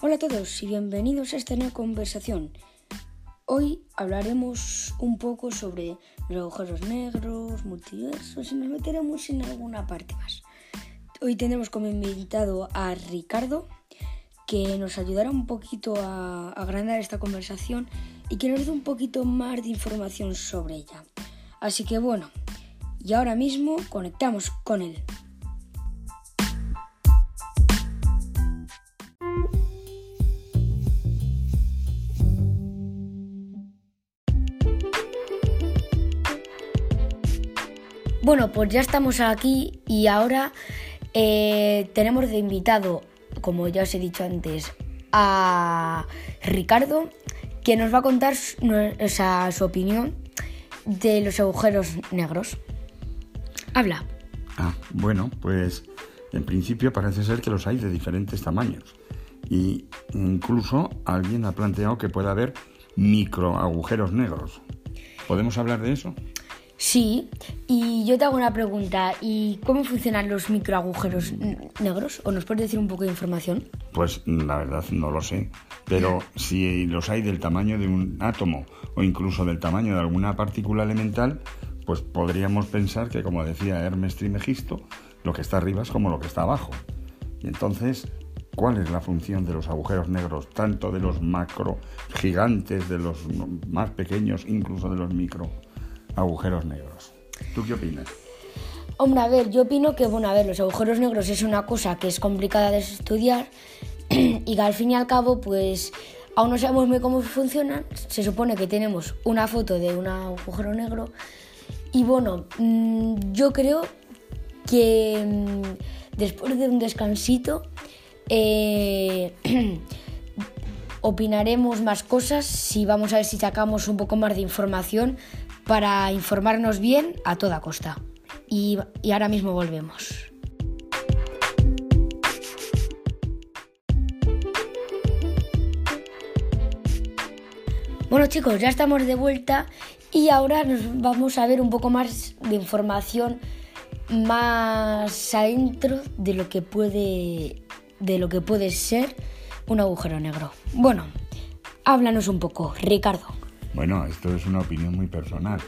Hola a todos y bienvenidos a esta nueva conversación. Hoy hablaremos un poco sobre los agujeros negros, multiversos y nos meteremos en alguna parte más. Hoy tendremos como invitado a Ricardo, que nos ayudará un poquito a agrandar esta conversación y que nos dé un poquito más de información sobre ella. Así que bueno, y ahora mismo conectamos con él. Bueno, pues ya estamos aquí y ahora eh, tenemos de invitado, como ya os he dicho antes, a Ricardo, que nos va a contar su opinión de los agujeros negros. Habla. Ah, bueno, pues en principio parece ser que los hay de diferentes tamaños. Y incluso alguien ha planteado que puede haber micro agujeros negros. ¿Podemos hablar de eso? Sí, y yo te hago una pregunta. ¿Y cómo funcionan los microagujeros negros? ¿O nos puedes decir un poco de información? Pues la verdad no lo sé. Pero si los hay del tamaño de un átomo o incluso del tamaño de alguna partícula elemental, pues podríamos pensar que, como decía Hermes Trimegisto, lo que está arriba es como lo que está abajo. Y entonces, ¿cuál es la función de los agujeros negros, tanto de los macro gigantes, de los más pequeños, incluso de los micro? Agujeros negros. ¿Tú qué opinas? Hombre, a ver, yo opino que, bueno, a ver, los agujeros negros es una cosa que es complicada de estudiar y que al fin y al cabo, pues, aún no sabemos muy cómo funcionan. Se supone que tenemos una foto de un agujero negro y, bueno, mm, yo creo que mm, después de un descansito eh, opinaremos más cosas si vamos a ver si sacamos un poco más de información para informarnos bien a toda costa. Y, ahora mismo volvemos. Bueno chicos, ya estamos de vuelta y ahora nos vamos a ver un poco más de información más adentro de lo que puede de lo que puede ser un agujero negro. Bueno, háblanos un poco, Ricardo. Bueno, esto es una opinión muy personal,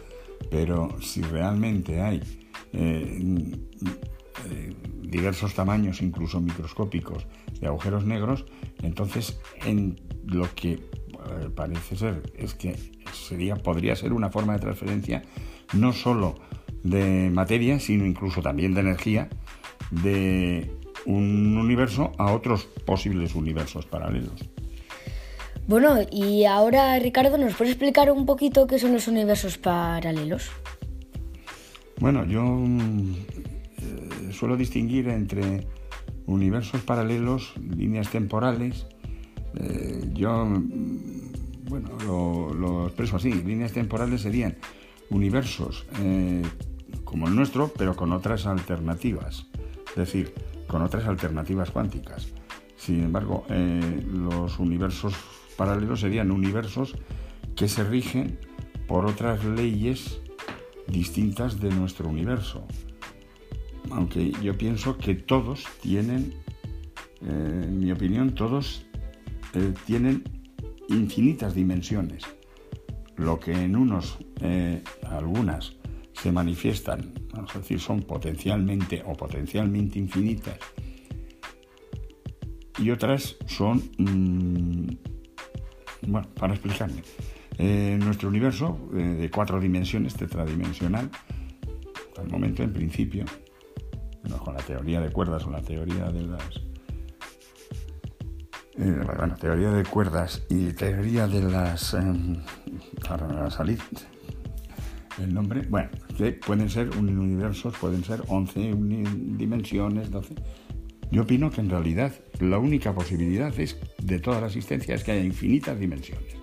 pero si realmente hay eh, eh, diversos tamaños, incluso microscópicos, de agujeros negros, entonces en lo que eh, parece ser es que sería, podría ser una forma de transferencia no solo de materia, sino incluso también de energía de un universo a otros posibles universos paralelos. Bueno, y ahora Ricardo, ¿nos puedes explicar un poquito qué son los universos paralelos? Bueno, yo eh, suelo distinguir entre universos paralelos, líneas temporales. Eh, yo, bueno, lo, expreso así. Líneas temporales serían universos eh, como el nuestro, pero con otras alternativas. Es decir, con otras alternativas cuánticas. Sin embargo, los universos paralelos serían universos que se rigen por otras leyes distintas de nuestro universo. Aunque yo pienso que todos tienen, eh, en mi opinión, todos eh, tienen infinitas dimensiones. Lo que en unos, eh, algunas, se manifiestan, vamos a decir, son potencialmente o potencialmente infinitas, y otras son mm, bueno, para explicarme. Eh, nuestro universo eh, de cuatro dimensiones, tetradimensional, al momento, en principio, con la teoría de cuerdas o la teoría de las. Eh, bueno, teoría de cuerdas y teoría de las. para salir. El nombre, bueno, pueden ser universos, pueden ser 11 dimensiones, 12. Yo opino que en realidad la única posibilidad es, de toda la existencia es que haya infinitas dimensiones.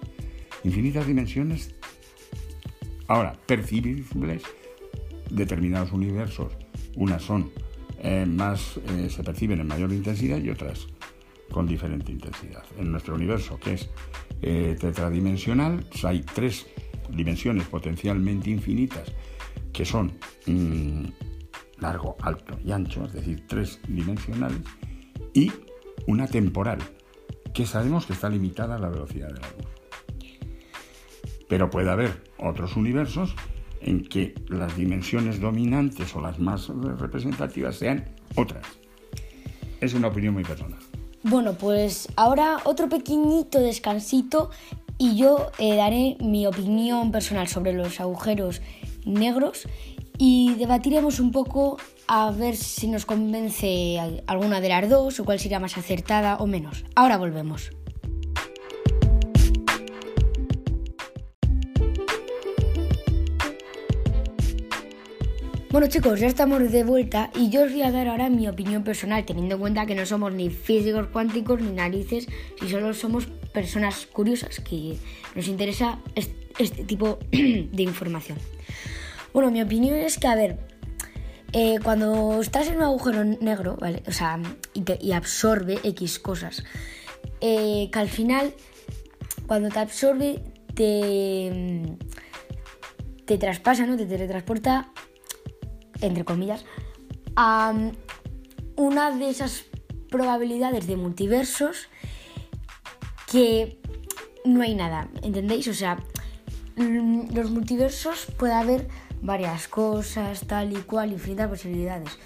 Infinitas dimensiones, ahora, percibibles, determinados universos. Unas son eh, más, eh, se perciben en mayor intensidad y otras con diferente intensidad. En nuestro universo, que es eh, tetradimensional, hay tres dimensiones potencialmente infinitas que son mm, largo, alto y ancho, es decir, tres dimensionales, y una temporal, que sabemos que está limitada a la velocidad de la luz. Pero puede haber otros universos en que las dimensiones dominantes o las más representativas sean otras. Es una opinión muy personal. Bueno, pues ahora otro pequeñito descansito y yo eh, daré mi opinión personal sobre los agujeros negros y debatiremos un poco a ver si nos convence alguna de las dos o cuál sería más acertada o menos. Ahora volvemos. Bueno chicos, ya estamos de vuelta y yo os voy a dar ahora mi opinión personal, teniendo en cuenta que no somos ni físicos cuánticos ni narices, y solo somos personas curiosas que nos interesa este, tipo de información. Bueno, mi opinión es que, a ver, eh, cuando estás en un agujero negro, ¿vale? O sea, y, absorbe X cosas, eh, que al final, cuando te absorbe, te, te traspasa, ¿no? Te teletransporta entre comillas, a una de esas probabilidades de multiversos que no hay nada, ¿entendéis? O sea, mm, los multiversos puede haber varias cosas, tal y cual, infinitas posibilidades.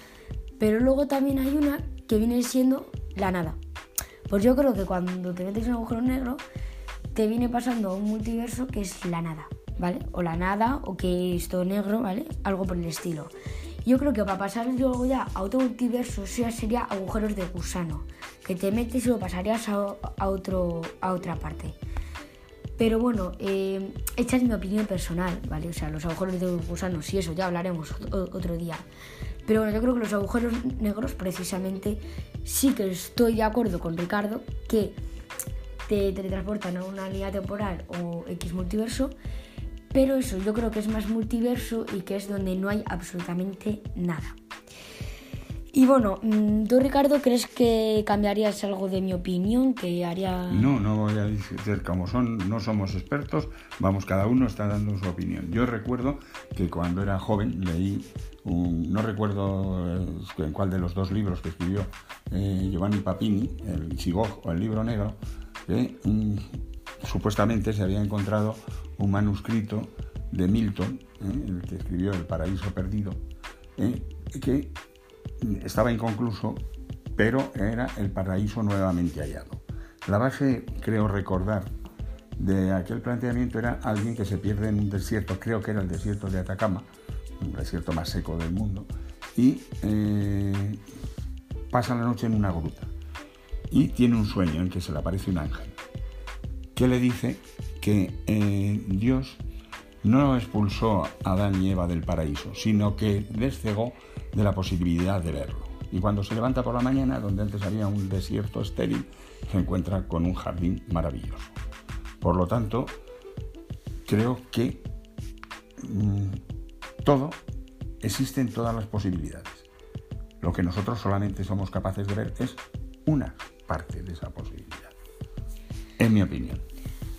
Pero luego también hay una que viene siendo la nada. Pues yo creo que cuando te metes en un agujero negro, te viene pasando un multiverso que es la nada, ¿vale? O la nada, o que es todo negro, ¿vale? Algo por el estilo. Yo creo que para pasar luego ya a otro multiverso sería agujeros de gusano, que te metes y lo pasarías a, otro, a otra parte. Pero bueno, eh, esta es mi opinión personal, ¿vale? O sea, los agujeros de gusanos y eso ya hablaremos otro día. Pero bueno, yo creo que los agujeros negros precisamente sí que estoy de acuerdo con Ricardo que te teletransportan a una línea temporal o X multiverso pero eso yo creo que es más multiverso y que es donde no hay absolutamente nada. Y bueno, mm, ¿tú Ricardo crees que cambiarías algo de mi opinión? Que haría... No, no voy a decir como son, no somos expertos, vamos, cada uno está dando su opinión. Yo recuerdo que cuando era joven leí, no recuerdo eh, en cuál de los dos libros que escribió eh, Giovanni Papini, el Sigog o el libro negro, que mm, supuestamente se había encontrado un manuscrito de Milton, ¿eh? el que escribió El paraíso perdido, ¿eh? que estaba inconcluso, pero era el paraíso nuevamente hallado. La base, creo recordar, de aquel planteamiento era alguien que se pierde en un desierto, creo que era el desierto de Atacama, el desierto más seco del mundo, y eh, pasa la noche en una gruta y tiene un sueño en que se le aparece un ángel que le dice que eh, Dios no expulsó a Adán y Eva del paraíso, sino que les cegó de la posibilidad de verlo. Y cuando se levanta por la mañana, donde antes había un desierto estéril, se encuentra con un jardín maravilloso. Por lo tanto, creo que mm, todo, existen todas las posibilidades. Lo que nosotros solamente somos capaces de ver es una parte de esa posibilidad. En mi opinión.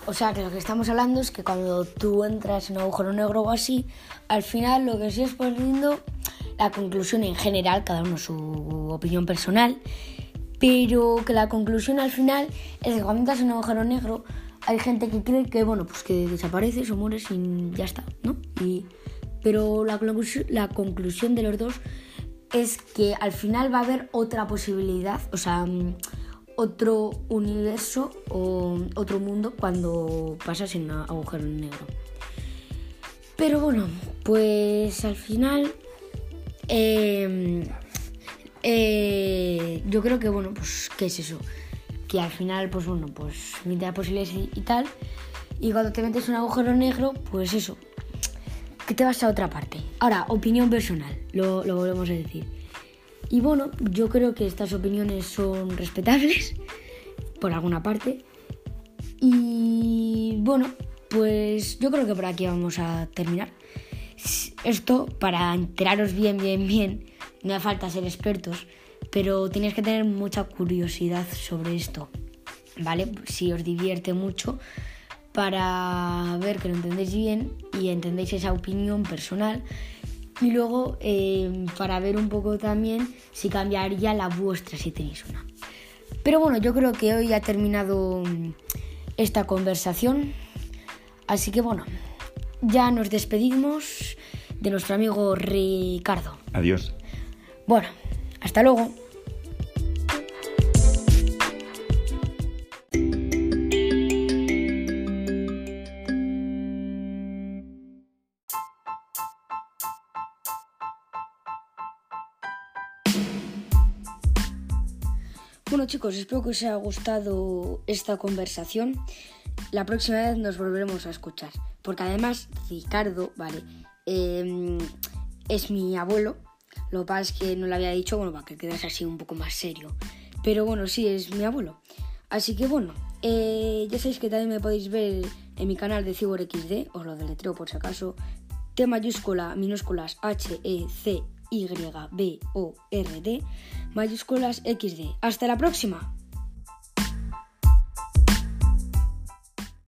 O sea, que lo que estamos hablando es que cuando tú entras en un agujero negro o así, al final lo que sí es poniendo la conclusión en general, cada uno su opinión personal, pero que la conclusión al final es que cuando entras en un agujero negro hay gente que cree que, bueno, pues que desapareces o mueres y ya está, ¿no? Y, pero la, la conclusión de los dos es que al final va a haber otra posibilidad, o sea otro universo o otro mundo cuando pasas en un agujero negro. Pero bueno, pues al final em, eh, yo creo que bueno, pues ¿qué es eso? Que al final, pues bueno, pues mitad posibilidades y, tal. Y cuando te metes un agujero negro, pues eso, que te vas a otra parte. Ahora, opinión personal, lo volvemos a decir. Y bueno, yo creo que estas opiniones son respetables por alguna parte. Y bueno, pues yo creo que por aquí vamos a terminar. Esto, para enteraros bien, bien, bien, no hace falta ser expertos, pero tenéis que tener mucha curiosidad sobre esto, ¿vale? Si os divierte mucho, para ver que lo entendéis bien y entendéis esa opinión personal y luego eh, para ver un poco también si cambiaría la vuestra si tenéis una. Pero bueno, yo creo que hoy ha terminado mm, esta conversación. Así que bueno, ya nos despedimos de nuestro amigo Ricardo. Adiós. Bueno, hasta luego. Bueno chicos, espero que os haya gustado esta conversación. La próxima vez nos volveremos a escuchar. Porque además Ricardo, vale, em, es mi abuelo. Lo que pasa es que no lo había dicho, bueno, para que quedase así un poco más serio. Pero bueno, sí, es mi abuelo. Así que bueno, eh, ya sabéis que también me podéis ver en mi canal de CiborXD, os lo deletreo por si acaso. T mayúscula, minúsculas, H, E, C, Y, B, O, R, D, mayúsculas XD. Hasta la próxima.